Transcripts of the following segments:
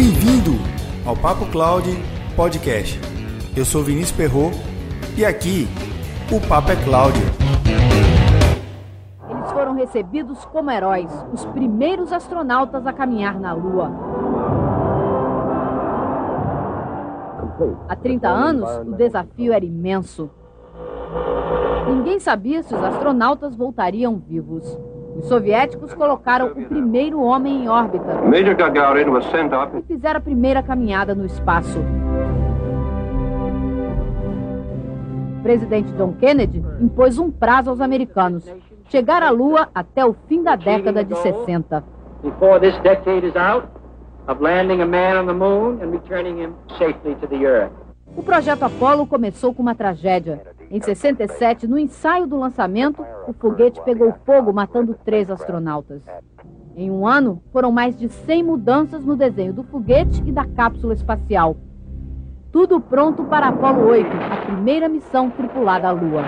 Bem-vindo ao Papo Cloud Podcast. Eu sou Vinícius Perro e aqui o Papo é Cloud. Eles foram recebidos como heróis, os primeiros astronautas a caminhar na Lua. Há 30 anos, o desafio era imenso. Ninguém sabia se os astronautas voltariam vivos. Os soviéticos colocaram o primeiro homem em órbita e fizeram a primeira caminhada no espaço. O presidente John Kennedy impôs um prazo aos americanos: chegar à Lua até o fim da década de 60. Before this decade is out, of landing a man on the moon and returning him safely to the Earth. O projeto Apollo começou com uma tragédia. Em 67, no ensaio do lançamento, o foguete pegou fogo, matando três astronautas. Em um ano, foram mais de 100 mudanças no desenho do foguete e da cápsula espacial. Tudo pronto para Apollo 8, a primeira missão tripulada à Lua.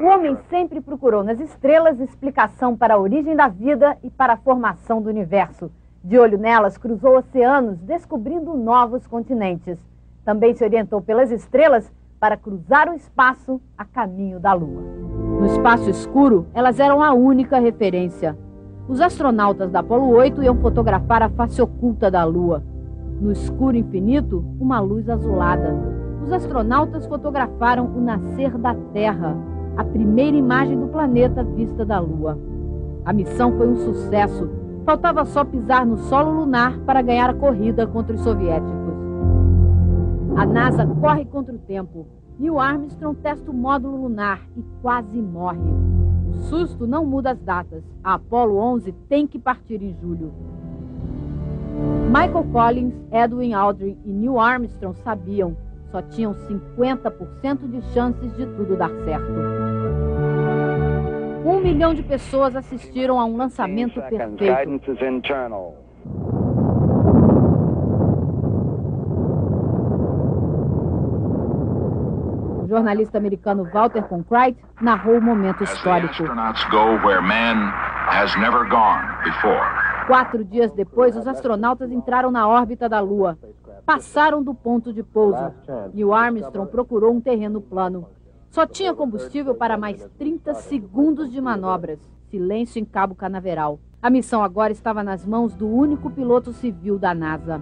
O homem sempre procurou nas estrelas explicação para a origem da vida e para a formação do universo. De olho nelas, cruzou oceanos, descobrindo novos continentes. Também se orientou pelas estrelas para cruzar o espaço a caminho da Lua. No espaço escuro, elas eram a única referência. Os astronautas da Apollo 8 iam fotografar a face oculta da Lua. No escuro infinito, uma luz azulada. Os astronautas fotografaram o nascer da Terra, a primeira imagem do planeta vista da Lua. A missão foi um sucesso. Faltava só pisar no solo lunar para ganhar a corrida contra os soviéticos. A NASA corre contra o tempo. Neil Armstrong testa o módulo lunar e quase morre. O susto não muda as datas. A Apollo 11 tem que partir em julho. Michael Collins, Edwin Aldrin e Neil Armstrong sabiam, só tinham 50% de chances de tudo dar certo. Um milhão de pessoas assistiram a um lançamento perfeito. Jornalista americano Walter Cronkite narrou o momento histórico. Quatro dias depois, os astronautas entraram na órbita da Lua. Passaram do ponto de pouso. Neil Armstrong procurou um terreno plano. Só tinha combustível para mais 30 segundos de manobras. Silêncio em Cabo Canaveral. A missão agora estava nas mãos do único piloto civil da NASA.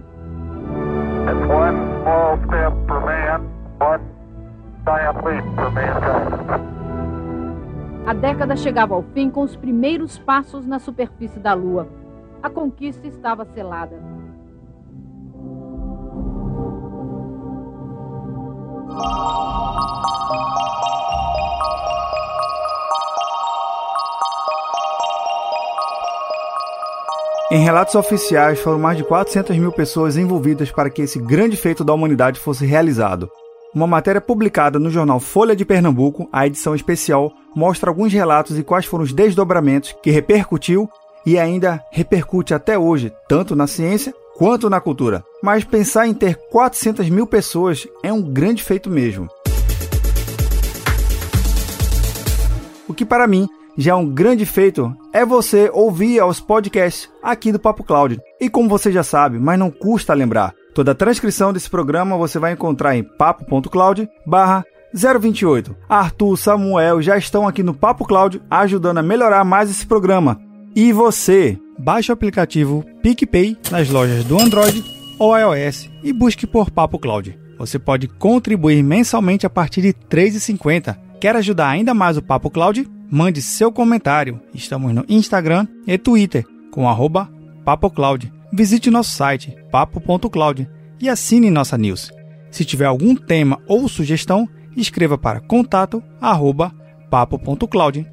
A década chegava ao fim com os primeiros passos na superfície da Lua. A conquista estava selada. Em relatos oficiais, foram mais de 400 mil pessoas envolvidas para que esse grande feito da humanidade fosse realizado. Uma matéria publicada no jornal Folha de Pernambuco, a edição especial, mostra alguns relatos e quais foram os desdobramentos que repercutiu e ainda repercute até hoje, tanto na ciência quanto na cultura. Mas pensar em ter 400 mil pessoas é um grande feito mesmo. O que para mim já é um grande feito é você ouvir aos podcasts aqui do Papo Cloud. E como você já sabe, mas não custa lembrar, toda a transcrição desse programa você vai encontrar em papo.cloud barra 028. Arthur, Samuel já estão aqui no Papo Cloud ajudando a melhorar mais esse programa. E você, baixe o aplicativo PicPay nas lojas do Android ou iOS e busque por Papo Cloud. Você pode contribuir mensalmente a partir de R$ 3,50. Quer ajudar ainda mais o Papo Cloud? Mande seu comentário. Estamos no Instagram e Twitter com arroba PapoCloud. Visite nosso site papo.cloud e assine nossa news. Se tiver algum tema ou sugestão, escreva para contato arroba papo.cloud.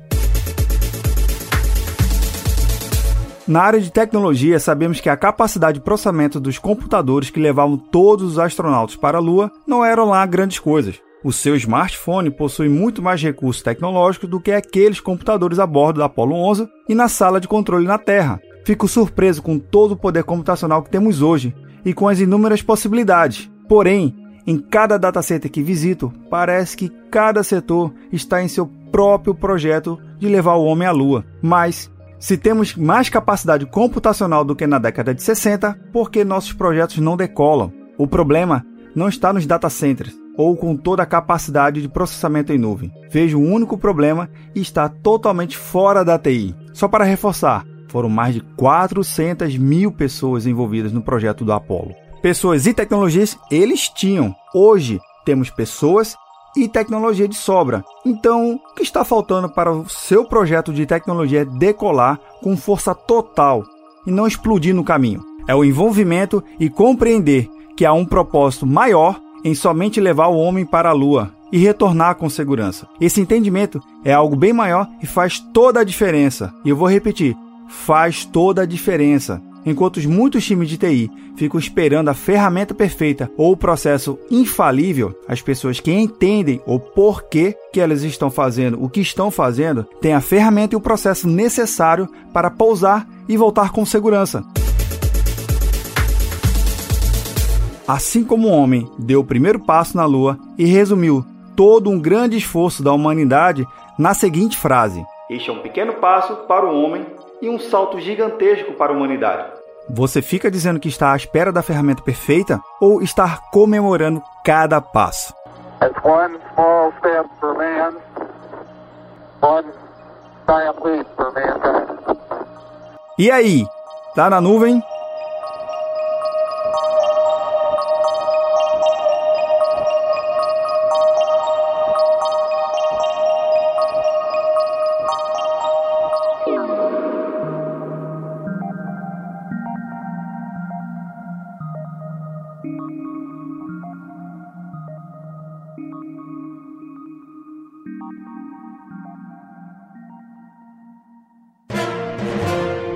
Na área de tecnologia, sabemos que a capacidade de processamento dos computadores que levavam todos os astronautas para a Lua não eram lá grandes coisas. O seu smartphone possui muito mais recursos tecnológicos do que aqueles computadores a bordo da Apollo 11 e na sala de controle na Terra. Fico surpreso com todo o poder computacional que temos hoje e com as inúmeras possibilidades. Porém, em cada datacenter que visito, parece que cada setor está em seu próprio projeto de levar o homem à Lua. Mas Se temos mais capacidade computacional do que na década de 60, por que nossos projetos não decolam? O problema não está nos data centers ou com toda a capacidade de processamento em nuvem. Vejo um único problema e está totalmente fora da TI. Só para reforçar, foram mais de 400 mil pessoas envolvidas no projeto do Apollo. Pessoas e tecnologias eles tinham. Hoje temos pessoas e tecnologia de sobra. Então, o que está faltando para o seu projeto de tecnologia decolar com força total e não explodir no caminho? É o envolvimento e compreender que há um propósito maior em somente levar o homem para a lua e retornar com segurança. Esse entendimento é algo bem maior e faz toda a diferença. E eu vou repetir: faz toda a diferença. Enquanto muitos times de TI ficam esperando a ferramenta perfeita ou o processo infalível, as pessoas que entendem o porquê que elas estão fazendo o que estão fazendo têm a ferramenta e o processo necessário para pousar e voltar com segurança. Assim como o homem deu o primeiro passo na Lua e resumiu todo um grande esforço da humanidade na seguinte frase: Este é um pequeno passo para o homem e um salto gigantesco para a humanidade. Você fica dizendo que está à espera da ferramenta perfeita ou está comemorando cada passo? E aí, tá na nuvem?